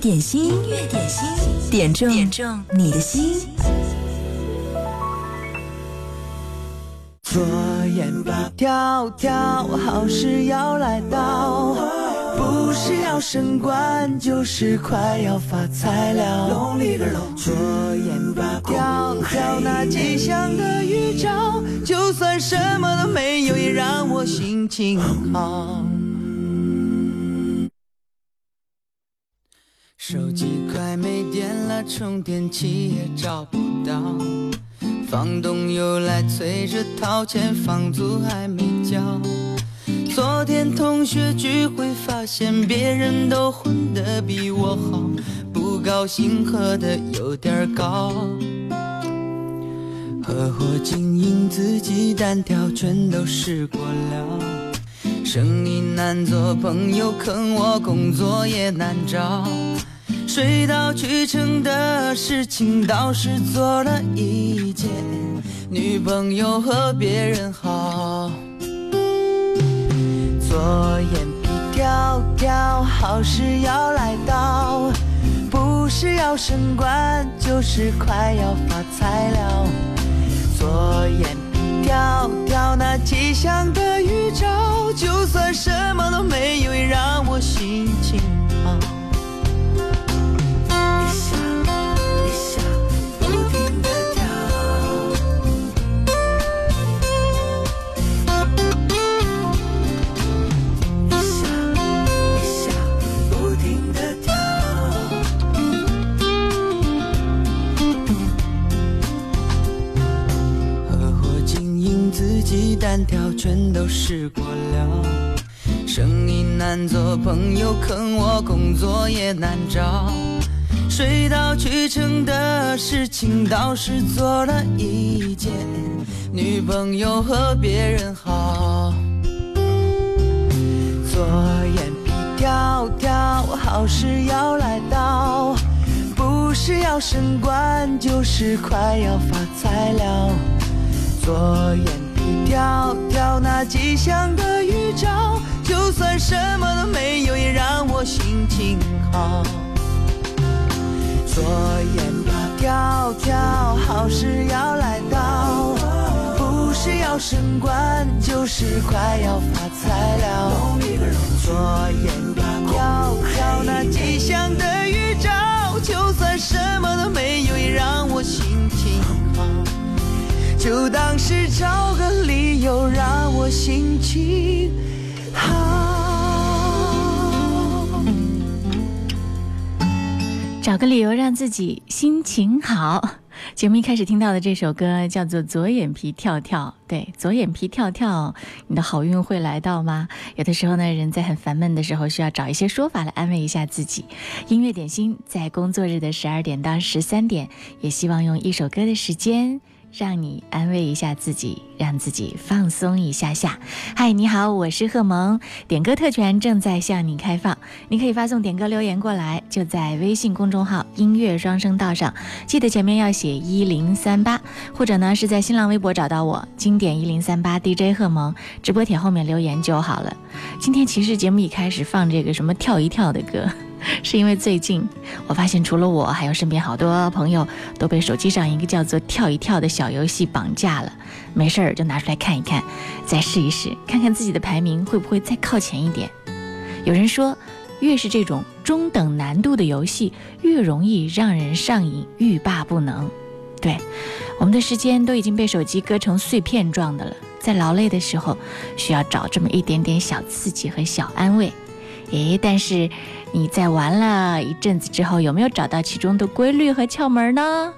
点心，音乐点心，点中点中你的心。左眼吧跳跳，好事要来到，不是要升官，就是快要发财了。左眼吧跳跳，那吉祥的预兆，就算什么都没有，也让我心情好。手机快没电了，充电器也找不到。房东又来催着掏钱，房租还没交。昨天同学聚会，发现别人都混得比我好，不高兴喝的有点高。合伙经营自己单挑，全都试过了。生意难做，朋友坑我，工作也难找。水到渠成的事情倒是做了一件，女朋友和别人好。左眼皮跳跳，好事要来到，不是要升官，就是快要发财了。左眼皮跳跳，那吉祥的预兆，就算什么都没有，也让我心情好。难找。水到渠成的事情倒是做了一件，女朋友和别人好。左眼皮跳跳，好事要来到，不是要升官，就是快要发财了。左眼皮。跳跳那吉祥的预兆，就算什么都没有，也让我心情好。左眼皮跳跳，好事要来到，不是要升官，就是快要发财了。左眼皮跳跳那吉祥的预兆，就算什么都没有，也让我心情好。就当是找个理由让我心情好，找个理由让自己心情好。节目一开始听到的这首歌叫做《左眼皮跳跳》，对，左眼皮跳跳，你的好运会来到吗？有的时候呢，人在很烦闷的时候，需要找一些说法来安慰一下自己。音乐点心在工作日的十二点到十三点，也希望用一首歌的时间。让你安慰一下自己，让自己放松一下下。嗨，你好，我是贺萌，点歌特权正在向你开放，你可以发送点歌留言过来，就在微信公众号“音乐双声道”上，记得前面要写一零三八，或者呢是在新浪微博找到我，经典一零三八 DJ 贺萌，直播帖后面留言就好了。今天其实节目一开始放这个什么跳一跳的歌。是因为最近我发现，除了我，还有身边好多朋友都被手机上一个叫做“跳一跳”的小游戏绑架了。没事儿就拿出来看一看，再试一试，看看自己的排名会不会再靠前一点。有人说，越是这种中等难度的游戏，越容易让人上瘾，欲罢不能。对，我们的时间都已经被手机割成碎片状的了，在劳累的时候，需要找这么一点点小刺激和小安慰。诶，但是你在玩了一阵子之后，有没有找到其中的规律和窍门呢？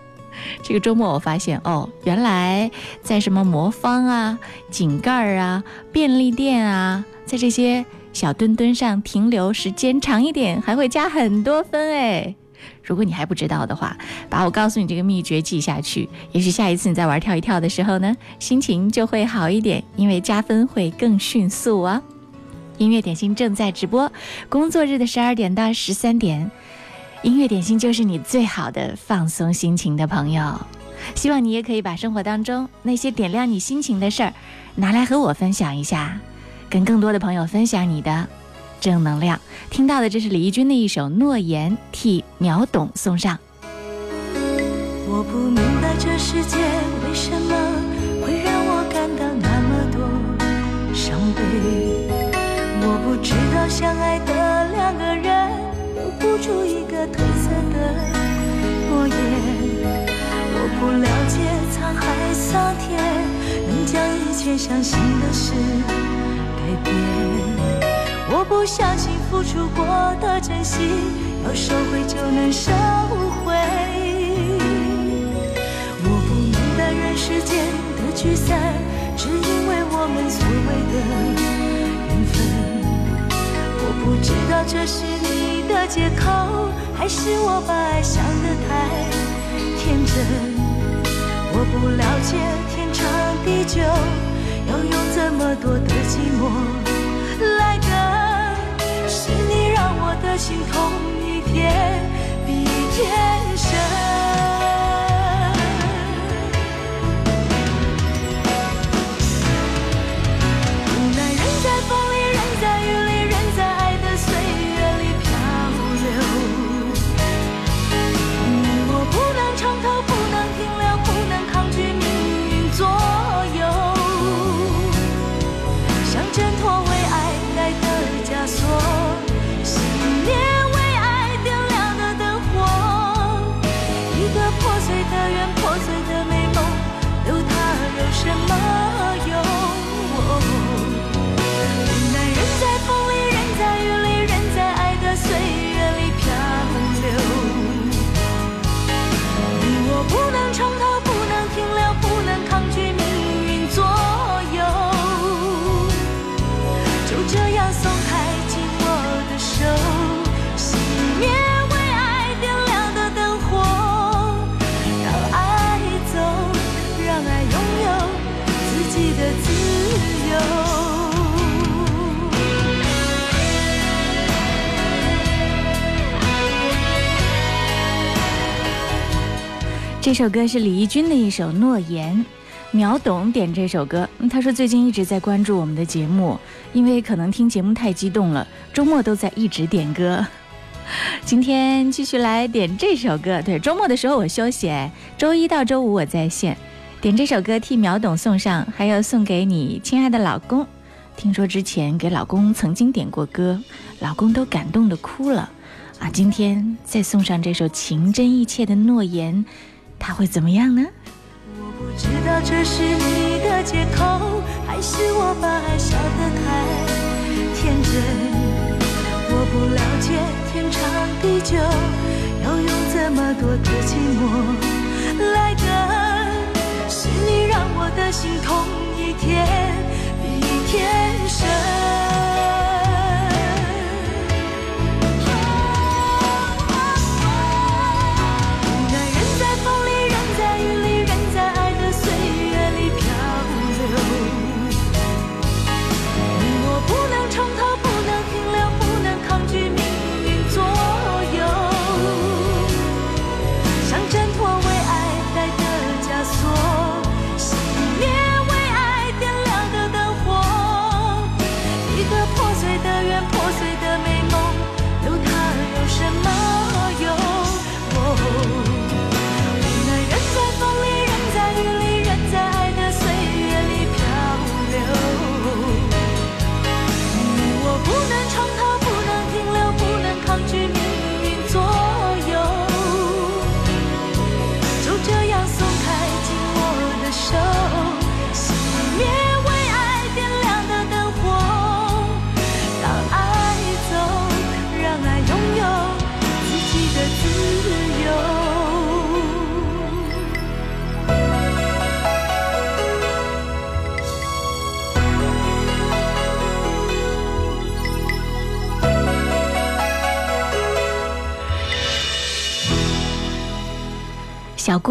这个周末我发现哦，原来在什么魔方啊、井盖啊、便利店啊，在这些小墩墩上停留时间长一点，还会加很多分哎。如果你还不知道的话，把我告诉你这个秘诀记下去，也许下一次你在玩跳一跳的时候呢，心情就会好一点，因为加分会更迅速啊。音乐点心正在直播，工作日的十二点到十三点，音乐点心就是你最好的放松心情的朋友。希望你也可以把生活当中那些点亮你心情的事儿拿来和我分享一下，跟更多的朋友分享你的正能量。听到的这是李翊君的一首《诺言》，替秒懂送上。我不明白这世界为什么会让我感到那么多伤悲。相爱的两个人留不住一个褪色的诺言。我不了解沧海桑田能将一切相信的事改变。我不相信付出过的真心要收回就能收回。我不明白人世间的聚散，只因为我们所谓的缘分。不知道这是你的借口，还是我把爱想得太天真。我不了解天长地久，要用这么多的寂寞来等。是你让我的心痛一天比一天深。这首歌是李翊君的一首《诺言》，秒懂点这首歌。他说最近一直在关注我们的节目，因为可能听节目太激动了，周末都在一直点歌。今天继续来点这首歌。对，周末的时候我休息，周一到周五我在线。点这首歌替秒懂送上，还要送给你亲爱的老公。听说之前给老公曾经点过歌，老公都感动的哭了啊！今天再送上这首情真意切的诺言。他会怎么样呢？我不知道这是你的借口，还是我把爱笑得太天真。我不了解天长地久，要用这么多的寂寞来等。是你让我的心痛一天比一天深。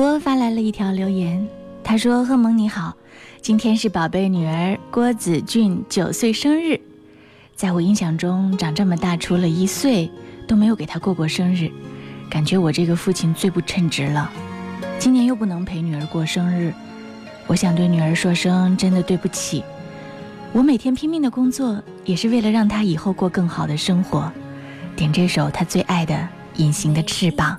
郭发来了一条留言，他说：“贺萌你好，今天是宝贝女儿郭子俊九岁生日，在我印象中长这么大，除了一岁都没有给他过过生日，感觉我这个父亲最不称职了。今年又不能陪女儿过生日，我想对女儿说声真的对不起。我每天拼命的工作，也是为了让他以后过更好的生活。点这首他最爱的《隐形的翅膀》。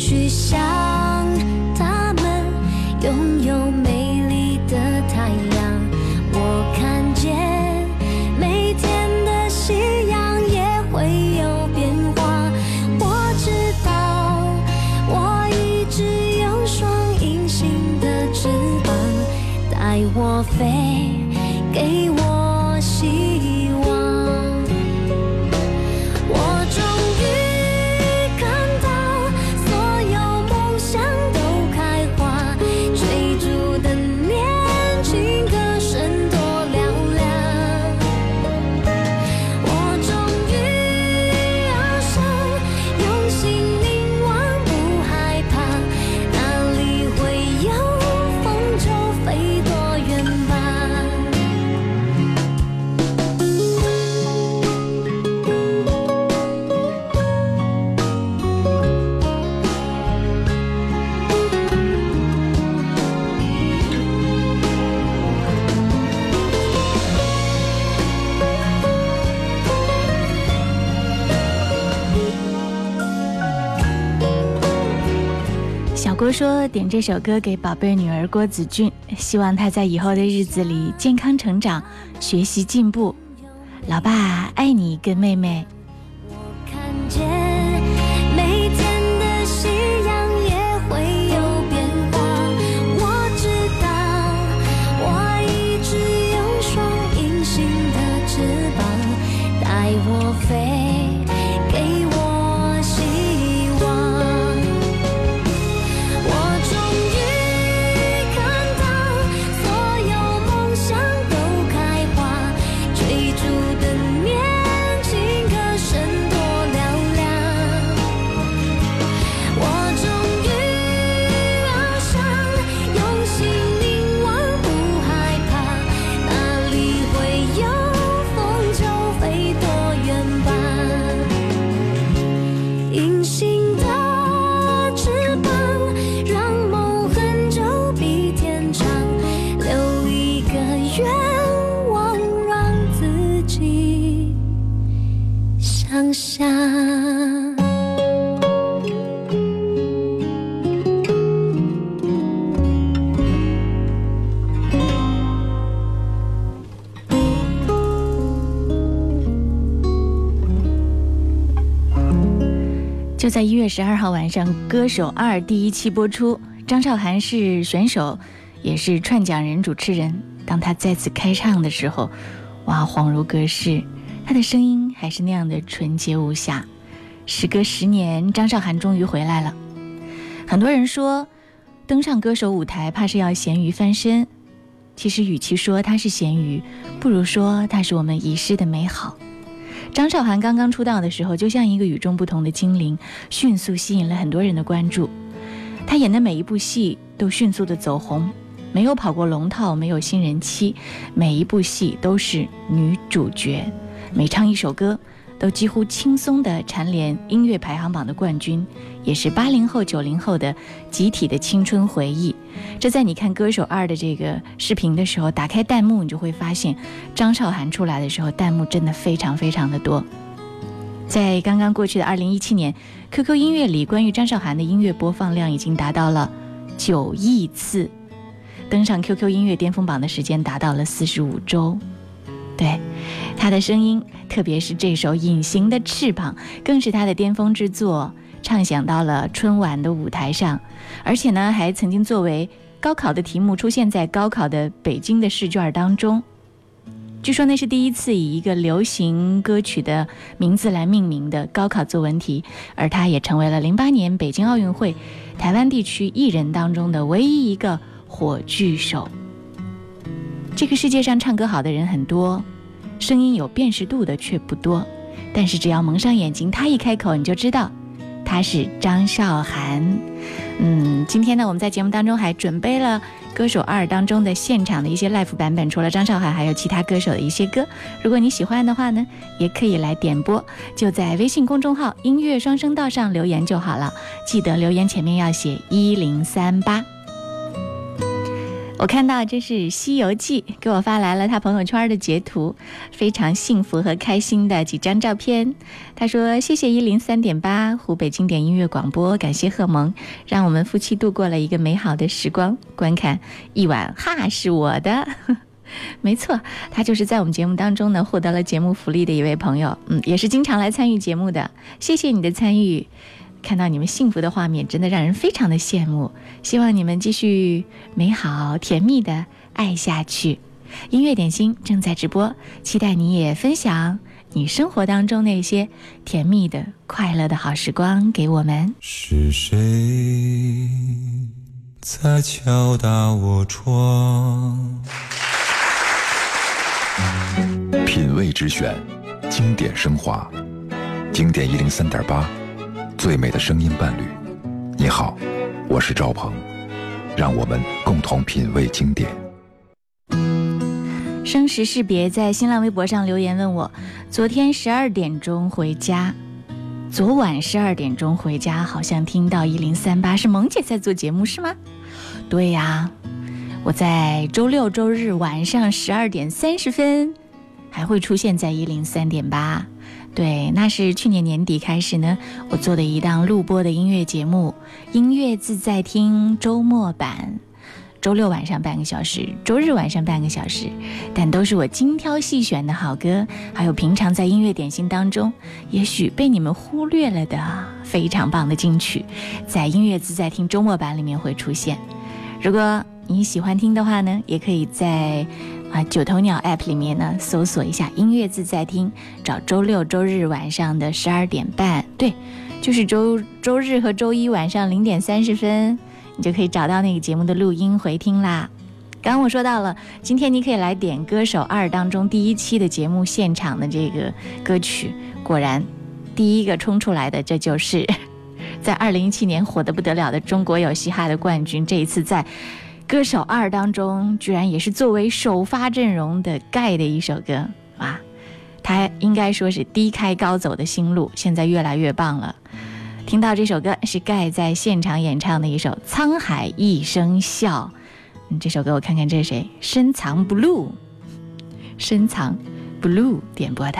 去想我说点这首歌给宝贝女儿郭子俊，希望她在以后的日子里健康成长，学习进步。老爸爱你，跟妹妹。我看见在一月十二号晚上，《歌手二》第一期播出，张韶涵是选手，也是串讲人、主持人。当她再次开唱的时候，哇，恍如隔世，她的声音还是那样的纯洁无瑕。时隔十年，张韶涵终于回来了。很多人说，登上歌手舞台，怕是要咸鱼翻身。其实，与其说她是咸鱼，不如说她是我们遗失的美好。张韶涵刚刚出道的时候，就像一个与众不同的精灵，迅速吸引了很多人的关注。她演的每一部戏都迅速的走红，没有跑过龙套，没有新人期，每一部戏都是女主角，每唱一首歌都几乎轻松的蝉联音乐排行榜的冠军，也是八零后、九零后的集体的青春回忆。这在你看《歌手二》的这个视频的时候，打开弹幕，你就会发现，张韶涵出来的时候，弹幕真的非常非常的多。在刚刚过去的二零一七年，QQ 音乐里关于张韶涵的音乐播放量已经达到了九亿次，登上 QQ 音乐巅峰榜的时间达到了四十五周。对，她的声音，特别是这首《隐形的翅膀》，更是她的巅峰之作。唱响到了春晚的舞台上，而且呢，还曾经作为高考的题目出现在高考的北京的试卷当中。据说那是第一次以一个流行歌曲的名字来命名的高考作文题，而他也成为了零八年北京奥运会台湾地区艺人当中的唯一一个火炬手。这个世界上唱歌好的人很多，声音有辨识度的却不多。但是只要蒙上眼睛，他一开口你就知道他是张韶涵。嗯，今天呢，我们在节目当中还准备了《歌手二》当中的现场的一些 live 版本，除了张韶涵，还有其他歌手的一些歌。如果你喜欢的话呢，也可以来点播，就在微信公众号“音乐双声道”上留言就好了。记得留言前面要写一零三八。我看到这是《西游记》，给我发来了他朋友圈的截图，非常幸福和开心的几张照片。他说：“谢谢一零三点八湖北经典音乐广播，感谢贺蒙，让我们夫妻度过了一个美好的时光。观看一碗哈是我的，没错，他就是在我们节目当中呢获得了节目福利的一位朋友，嗯，也是经常来参与节目的。谢谢你的参与。”看到你们幸福的画面，真的让人非常的羡慕。希望你们继续美好甜蜜的爱下去。音乐点心正在直播，期待你也分享你生活当中那些甜蜜的、快乐的好时光给我们。是谁在敲打我窗？品味之选，经典升华，经典一零三点八。最美的声音伴侣，你好，我是赵鹏，让我们共同品味经典。生时识别在新浪微博上留言问我，昨天十二点钟回家，昨晚十二点钟回家，好像听到一零三八是萌姐在做节目是吗？对呀，我在周六周日晚上十二点三十分还会出现在一零三点八。对，那是去年年底开始呢，我做的一档录播的音乐节目《音乐自在听》周末版，周六晚上半个小时，周日晚上半个小时，但都是我精挑细选的好歌，还有平常在音乐点心当中也许被你们忽略了的非常棒的金曲，在《音乐自在听》周末版里面会出现。如果你喜欢听的话呢，也可以在。啊，九头鸟 App 里面呢，搜索一下“音乐自在听”，找周六周日晚上的十二点半，对，就是周周日和周一晚上零点三十分，你就可以找到那个节目的录音回听啦。刚刚我说到了，今天你可以来点《歌手二》当中第一期的节目现场的这个歌曲，果然，第一个冲出来的，这就是 在二零一七年火得不得了的中国有嘻哈的冠军，这一次在。歌手二当中，居然也是作为首发阵容的盖的一首歌，哇！他应该说是低开高走的新路，现在越来越棒了。听到这首歌是盖在现场演唱的一首《沧海一声笑》，嗯，这首歌我看看这是谁？深藏 blue，深藏 blue 点播的。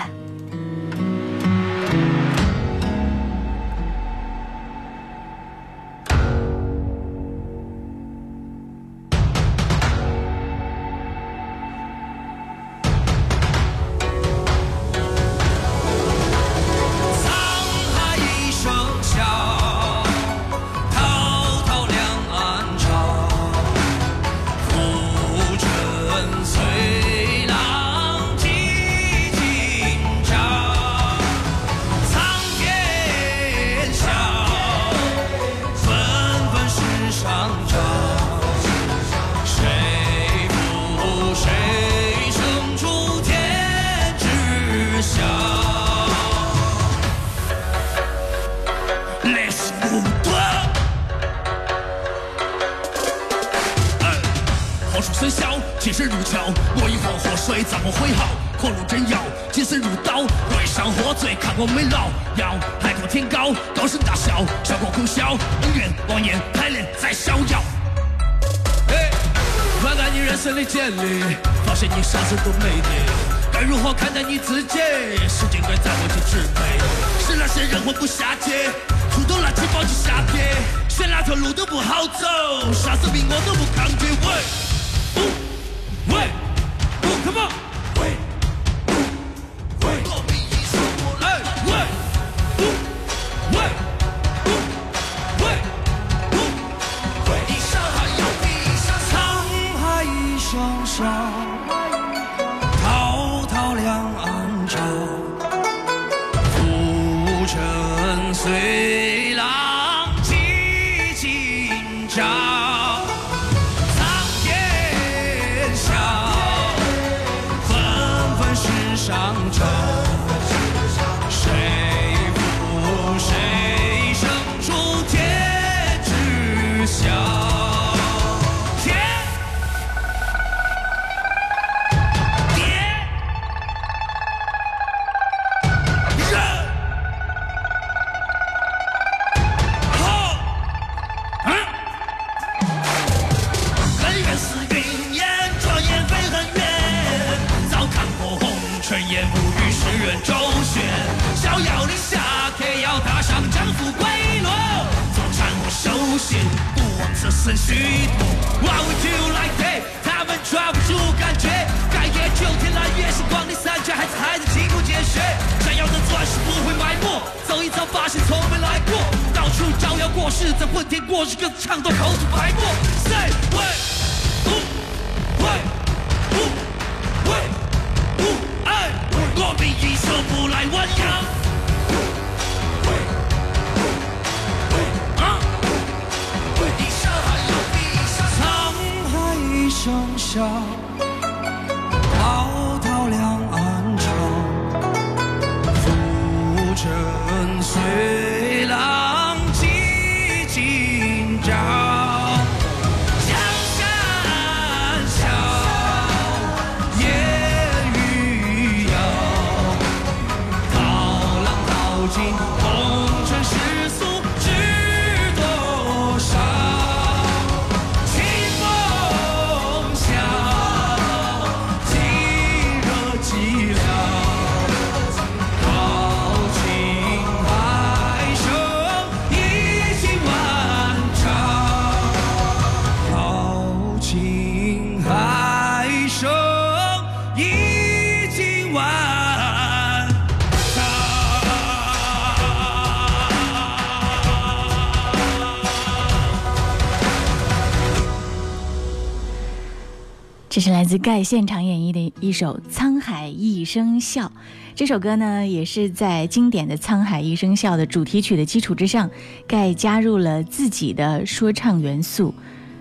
自盖现场演绎的一首《沧海一声笑》。这首歌呢，也是在经典的《沧海一声笑》的主题曲的基础之上，盖加入了自己的说唱元素，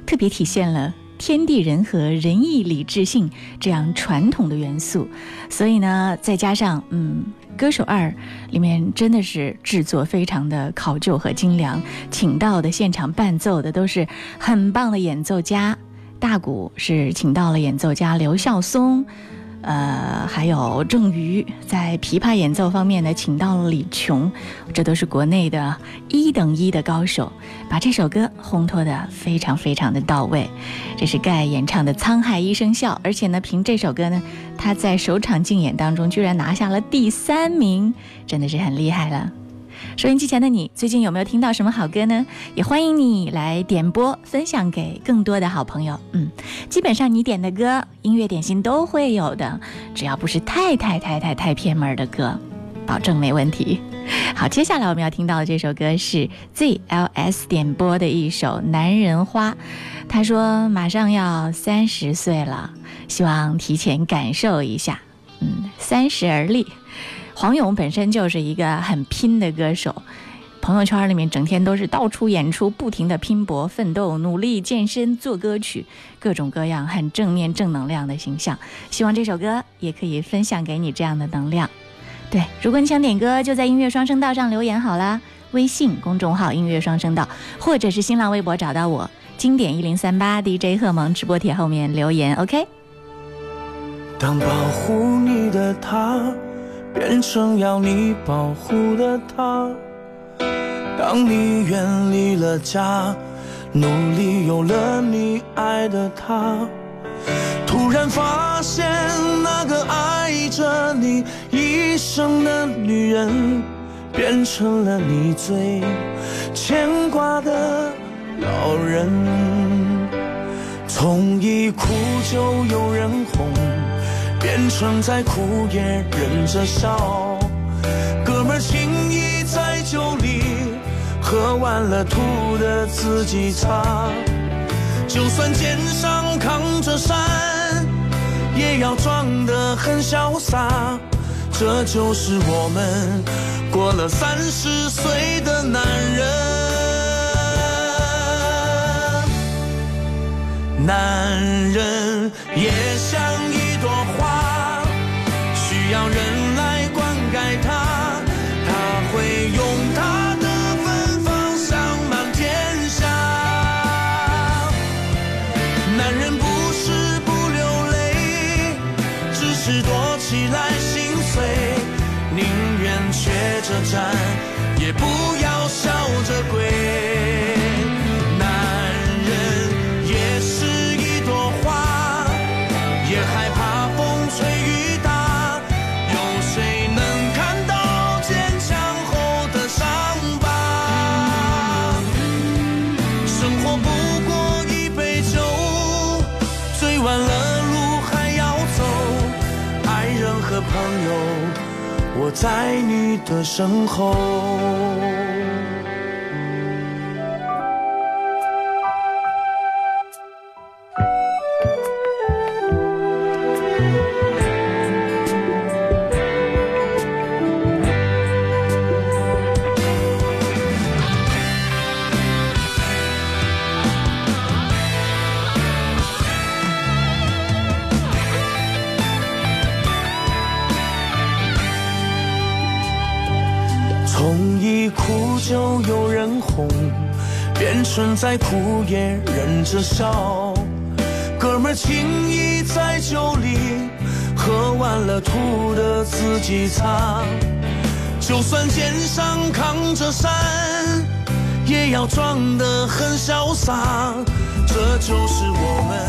特别体现了天地人和、仁义礼智信这样传统的元素。所以呢，再加上嗯，《歌手二》里面真的是制作非常的考究和精良，请到的现场伴奏的都是很棒的演奏家。大鼓是请到了演奏家刘孝松，呃，还有郑瑜。在琵琶演奏方面呢，请到了李琼，这都是国内的一等一的高手，把这首歌烘托的非常非常的到位。这是盖演唱的《沧海一声笑》，而且呢，凭这首歌呢，他在首场竞演当中居然拿下了第三名，真的是很厉害了。收音机前的你，最近有没有听到什么好歌呢？也欢迎你来点播，分享给更多的好朋友。嗯，基本上你点的歌，音乐点心都会有的，只要不是太太太太太偏门的歌，保证没问题。好，接下来我们要听到的这首歌是 ZLS 点播的一首《男人花》。他说马上要三十岁了，希望提前感受一下。嗯，三十而立。黄勇本身就是一个很拼的歌手，朋友圈里面整天都是到处演出，不停的拼搏奋斗，努力健身做歌曲，各种各样很正面正能量的形象。希望这首歌也可以分享给你这样的能量。对，如果你想点歌，就在音乐双声道上留言好啦，微信公众号音乐双声道，或者是新浪微博找到我，经典一零三八 DJ 贺萌直播帖后面留言，OK。当保护你的他变成要你保护的他，当你远离了家，努力有了你爱的他，突然发现那个爱着你一生的女人，变成了你最牵挂的老人。从一哭就有人哄。变成再苦也忍着笑，哥们儿情谊在酒里，喝完了吐的自己擦。就算肩上扛着山，也要装得很潇洒。这就是我们过了三十岁的男人，男人也像着在你的身后。再苦也忍着笑。哥们情谊在酒里，喝完了吐的自己擦。就算肩上扛着山，也要装得很潇洒。这就是我们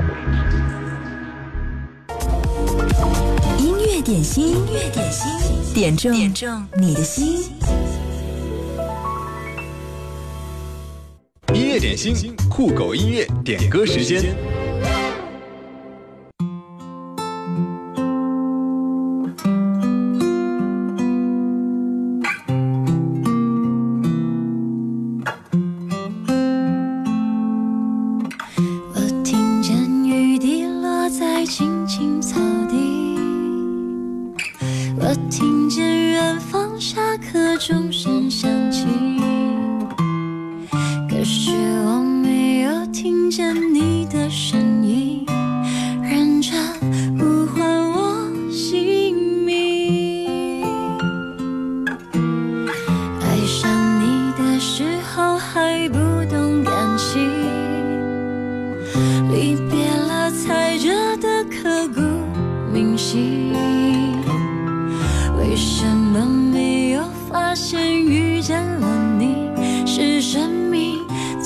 点心，音乐点心，点中点中你的心。音乐点心，酷狗音乐点歌时间。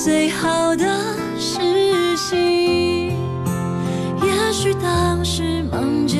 最好的事情？也许当时忙着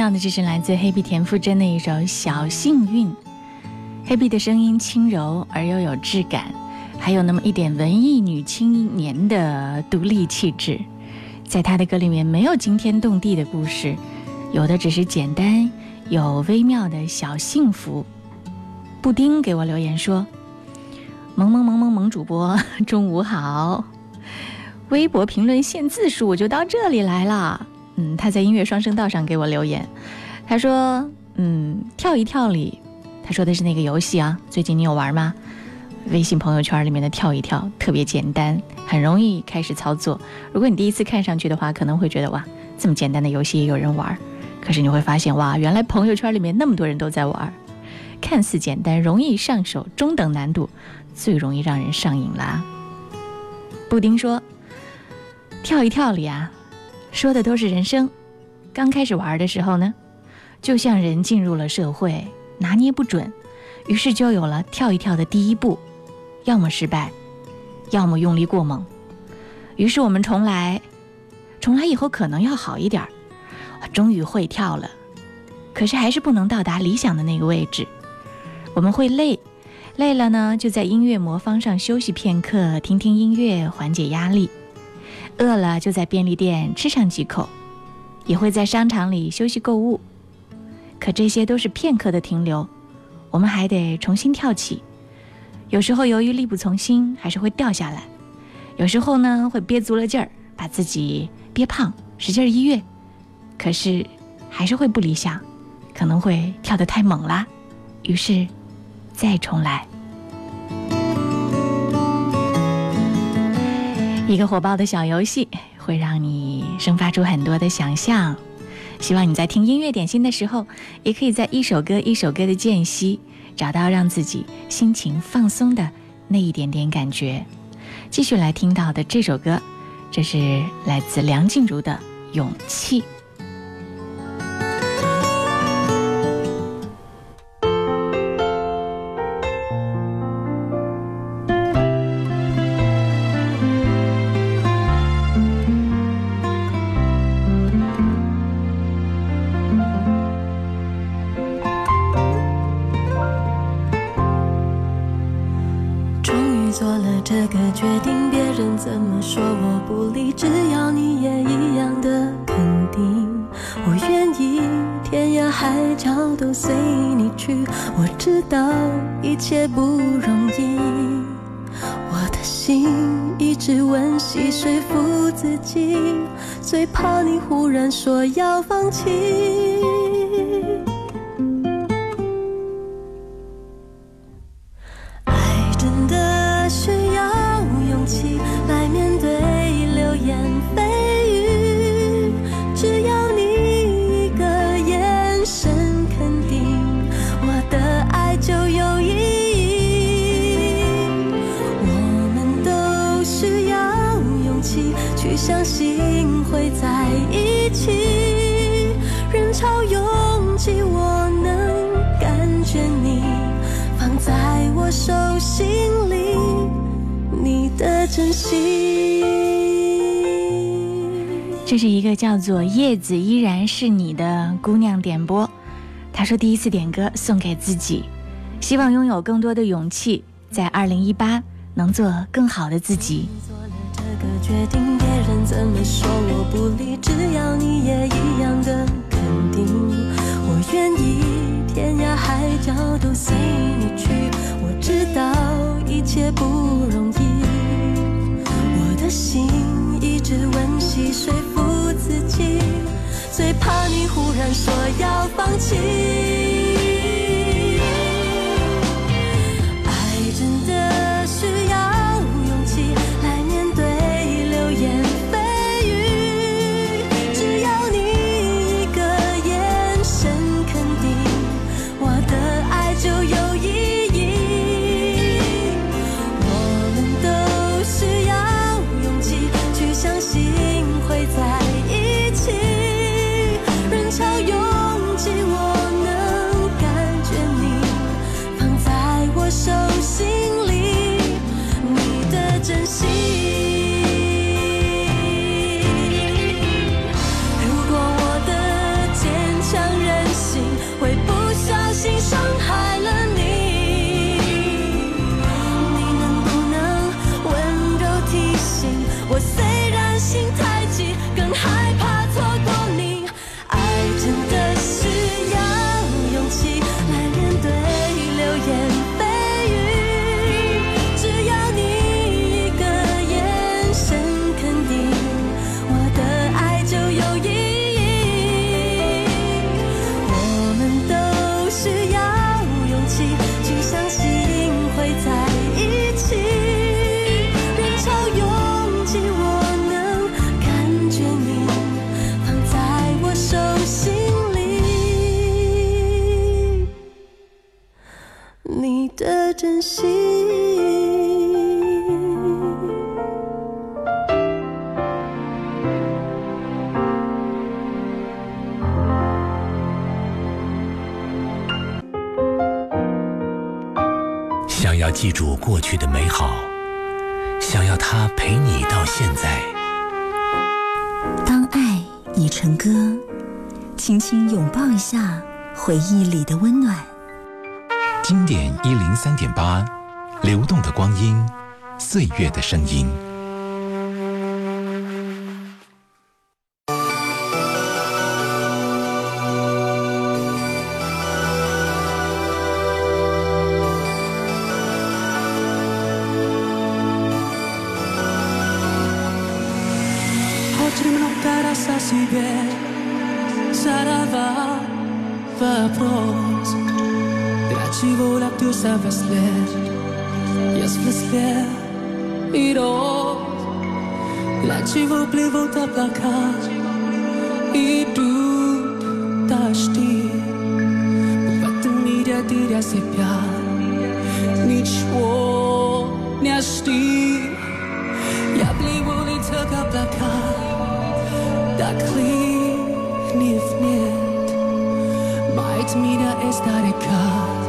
到的这是来自黑碧田馥甄的一首《小幸运》。黑碧的声音轻柔而又有质感，还有那么一点文艺女青年的独立气质。在她的歌里面，没有惊天动地的故事，有的只是简单有微妙的小幸福。布丁给我留言说：“萌萌萌萌萌，主播中午好。”微博评论限字数，我就到这里来了。嗯，他在音乐双声道上给我留言，他说：“嗯，跳一跳里，他说的是那个游戏啊。最近你有玩吗？微信朋友圈里面的跳一跳特别简单，很容易开始操作。如果你第一次看上去的话，可能会觉得哇，这么简单的游戏也有人玩。可是你会发现哇，原来朋友圈里面那么多人都在玩。看似简单，容易上手，中等难度，最容易让人上瘾啦。”布丁说：“跳一跳里啊。”说的都是人生。刚开始玩的时候呢，就像人进入了社会，拿捏不准，于是就有了跳一跳的第一步，要么失败，要么用力过猛。于是我们重来，重来以后可能要好一点儿。终于会跳了，可是还是不能到达理想的那个位置。我们会累，累了呢，就在音乐魔方上休息片刻，听听音乐，缓解压力。饿了就在便利店吃上几口，也会在商场里休息购物。可这些都是片刻的停留，我们还得重新跳起。有时候由于力不从心，还是会掉下来；有时候呢，会憋足了劲儿，把自己憋胖，使劲一跃，可是还是会不理想，可能会跳得太猛啦，于是再重来。一个火爆的小游戏会让你生发出很多的想象。希望你在听音乐点心的时候，也可以在一首歌一首歌的间隙，找到让自己心情放松的那一点点感觉。继续来听到的这首歌，这是来自梁静茹的《勇气》。个叫做叶子依然是你的姑娘点播，她说第一次点歌送给自己，希望拥有更多的勇气，在二零一八能做更好的自己。做了这个决定，别人怎么说我不理，只要你也一样的肯定，我愿意天涯海角都随你去。我知道一切不容易，我的心只温习说服。自己最怕你忽然说要放弃。回忆里的温暖。经典一零三点八，流动的光阴，岁月的声音。вопрос Для чего лаптю след Если след и рот Для чего плывут облака Идут дожди В этом мире теря себя Ничего не жди Я плыву лицо к облакам Dakliv nichts meer is dat ik had.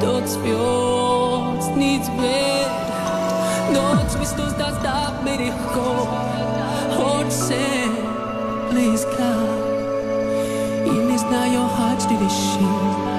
Tots vi ons meer. Tots vi stos dat dat meer ik hoor. Hoort zijn, please God. In is na your heart to the shit.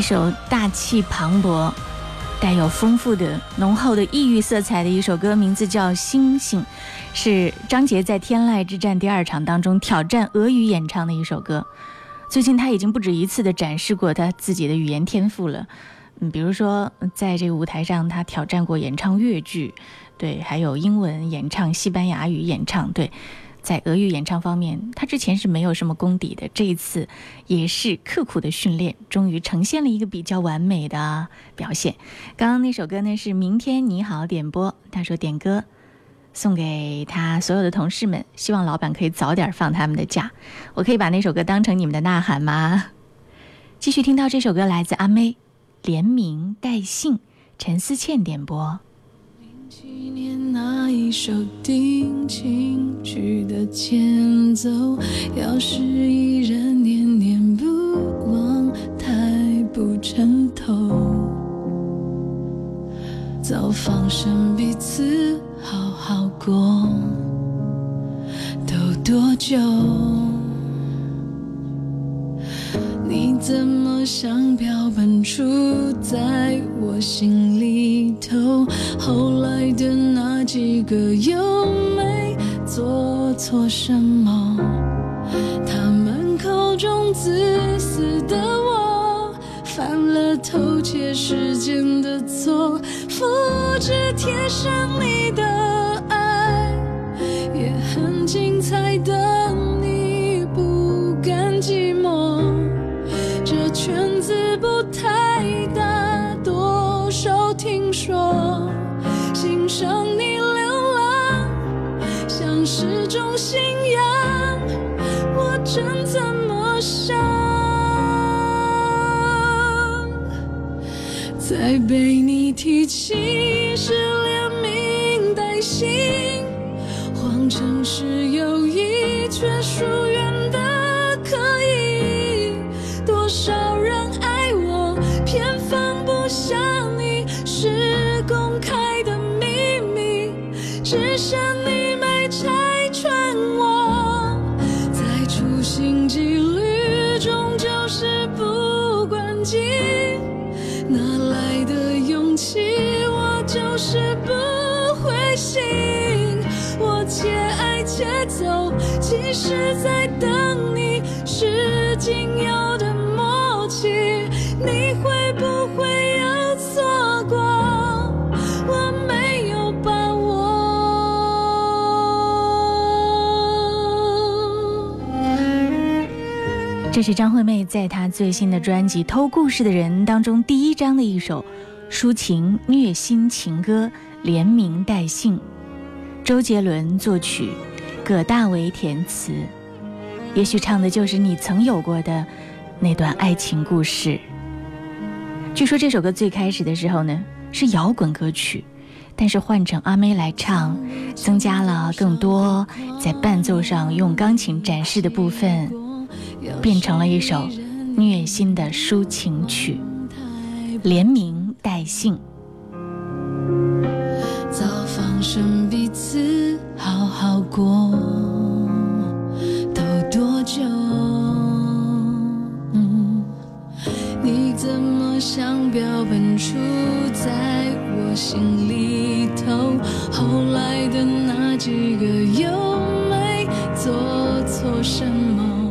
一首大气磅礴、带有丰富的、浓厚的异域色彩的一首歌，名字叫《星星》，是张杰在《天籁之战》第二场当中挑战俄语演唱的一首歌。最近他已经不止一次的展示过他自己的语言天赋了，嗯，比如说在这个舞台上，他挑战过演唱越剧，对，还有英文演唱、西班牙语演唱，对。在俄语演唱方面，他之前是没有什么功底的，这一次也是刻苦的训练，终于呈现了一个比较完美的表现。刚刚那首歌呢是明天你好点播，他说点歌送给他所有的同事们，希望老板可以早点放他们的假。我可以把那首歌当成你们的呐喊吗？继续听到这首歌来自阿妹，连名带姓，陈思倩点播。七年那一首定情曲的前奏，要是依然念念不忘，太不称头。早放生彼此，好好过，都多久？你怎么像标本杵在我心里头？后来的那几个又没做错什么？他们口中自私的我，犯了偷窃时间的错，复制贴上你的爱，也很精彩的种信仰。我真怎么想，在被你提起时连名带姓，谎称是友谊，却疏远节奏，其实在等你，是仅有的默契。你会不会有错过？我没有把握。这是张惠妹在她最新的专辑《偷故事的人》当中第一张的一首抒情虐心情歌，连名带姓，周杰伦作曲，葛大为填词。也许唱的就是你曾有过的那段爱情故事。据说这首歌最开始的时候呢是摇滚歌曲，但是换成阿妹来唱，增加了更多在伴奏上用钢琴展示的部分，变成了一首虐心的抒情曲，连名带姓。早放生彼此，好好过，像标本杵在我心里头？后来的那几个又没做错什么？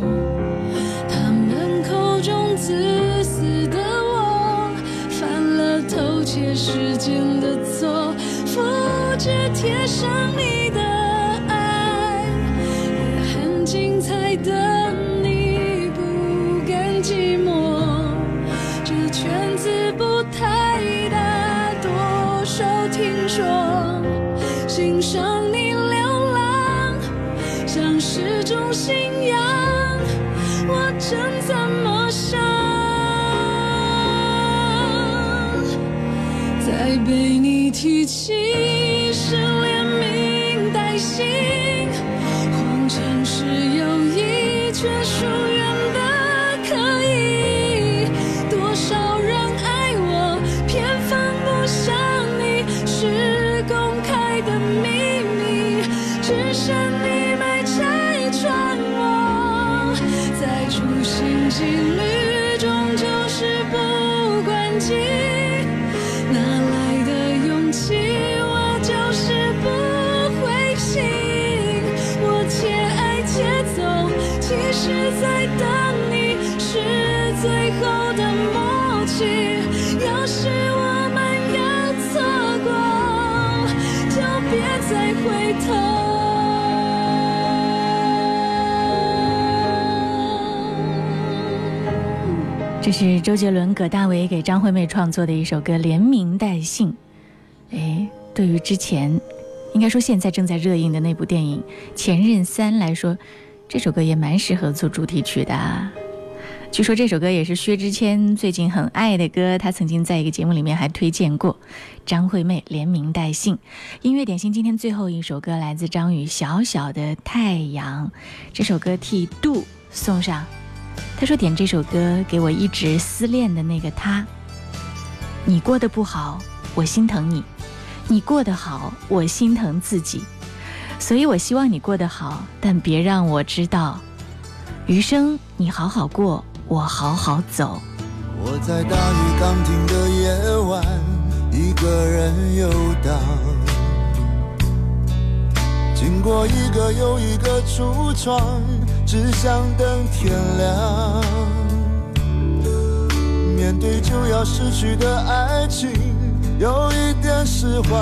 他们口中自私的我，犯了偷窃时间的错，复制贴上你听说，欣赏你流浪，像是种信仰。我真怎么想，再被你提起是连名带姓，谎称是友谊，却疏这是周杰伦、葛大为给张惠妹创作的一首歌《连名带姓》。哎，对于之前，应该说现在正在热映的那部电影《前任三》来说，这首歌也蛮适合做主题曲的。据说这首歌也是薛之谦最近很爱的歌，他曾经在一个节目里面还推荐过张惠妹连名带姓。音乐点心今天最后一首歌来自张宇，《小小的太阳》。这首歌替杜送上。他说：“点这首歌给我一直思念的那个他。你过得不好，我心疼你；你过得好，我心疼自己。所以我希望你过得好，但别让我知道。余生你好好过，我好好走。”我在大雨刚停的夜晚，一个人游荡，经过一个又一个橱窗。只想等天亮。面对就要失去的爱情，有一点释怀，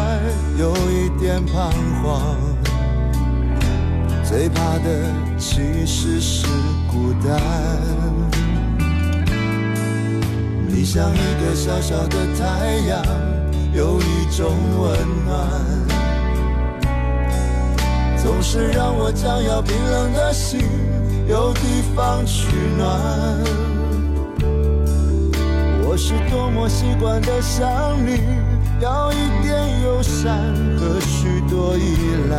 有一点彷徨。最怕的其实是孤单。你像一个小小的太阳，有一种温暖，总是让我将要冰冷的心。有地方取暖，我是多么习惯的想你，要一点友善和许多依赖，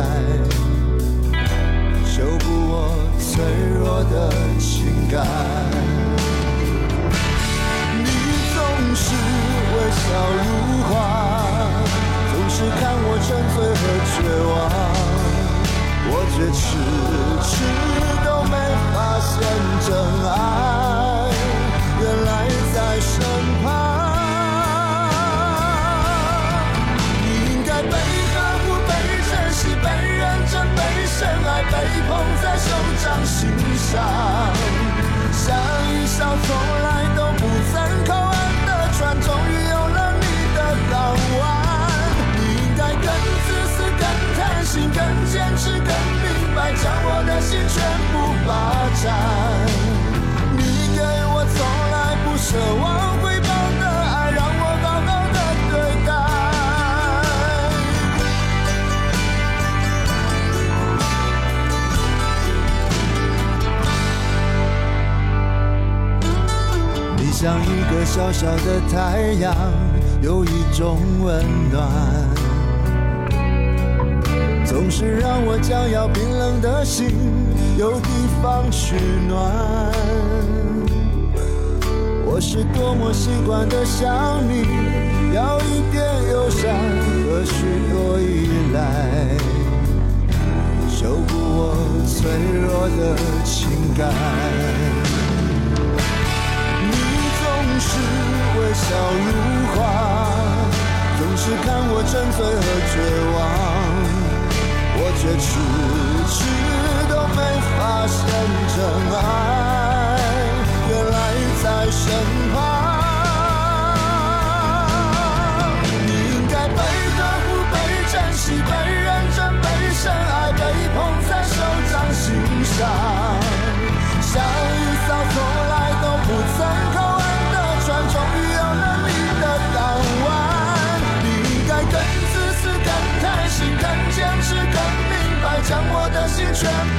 修补我脆弱的情感。你总是微笑如花，总是看我沉醉和绝望，我却迟迟。现真爱原来在身旁，你应该被呵护、被珍惜、被认真、被深爱、被捧在手掌心上，像一艘从来都不曾靠岸的船，终于有了你的港湾。你应该更自私、更贪心、更坚持、更明白，将我的心全部。山你给我从来不奢望回报的爱，让我好好的对待。你像一个小小的太阳，有一种温暖，总是让我将要冰冷的心。有地方取暖，我是多么习惯的想你，要一点忧伤和许多依赖，修补我脆弱的情感。你总是微笑如花，总是看我沉醉和绝望，我却迟迟。没发现真爱原来在身旁。你应该被呵护、被珍惜、被认真、被深爱、被捧在手掌心上，像一艘从来都不曾靠岸的船，终于有了你的港湾。你应该更自私、更贪心、更坚持、更明白，将我的心全部。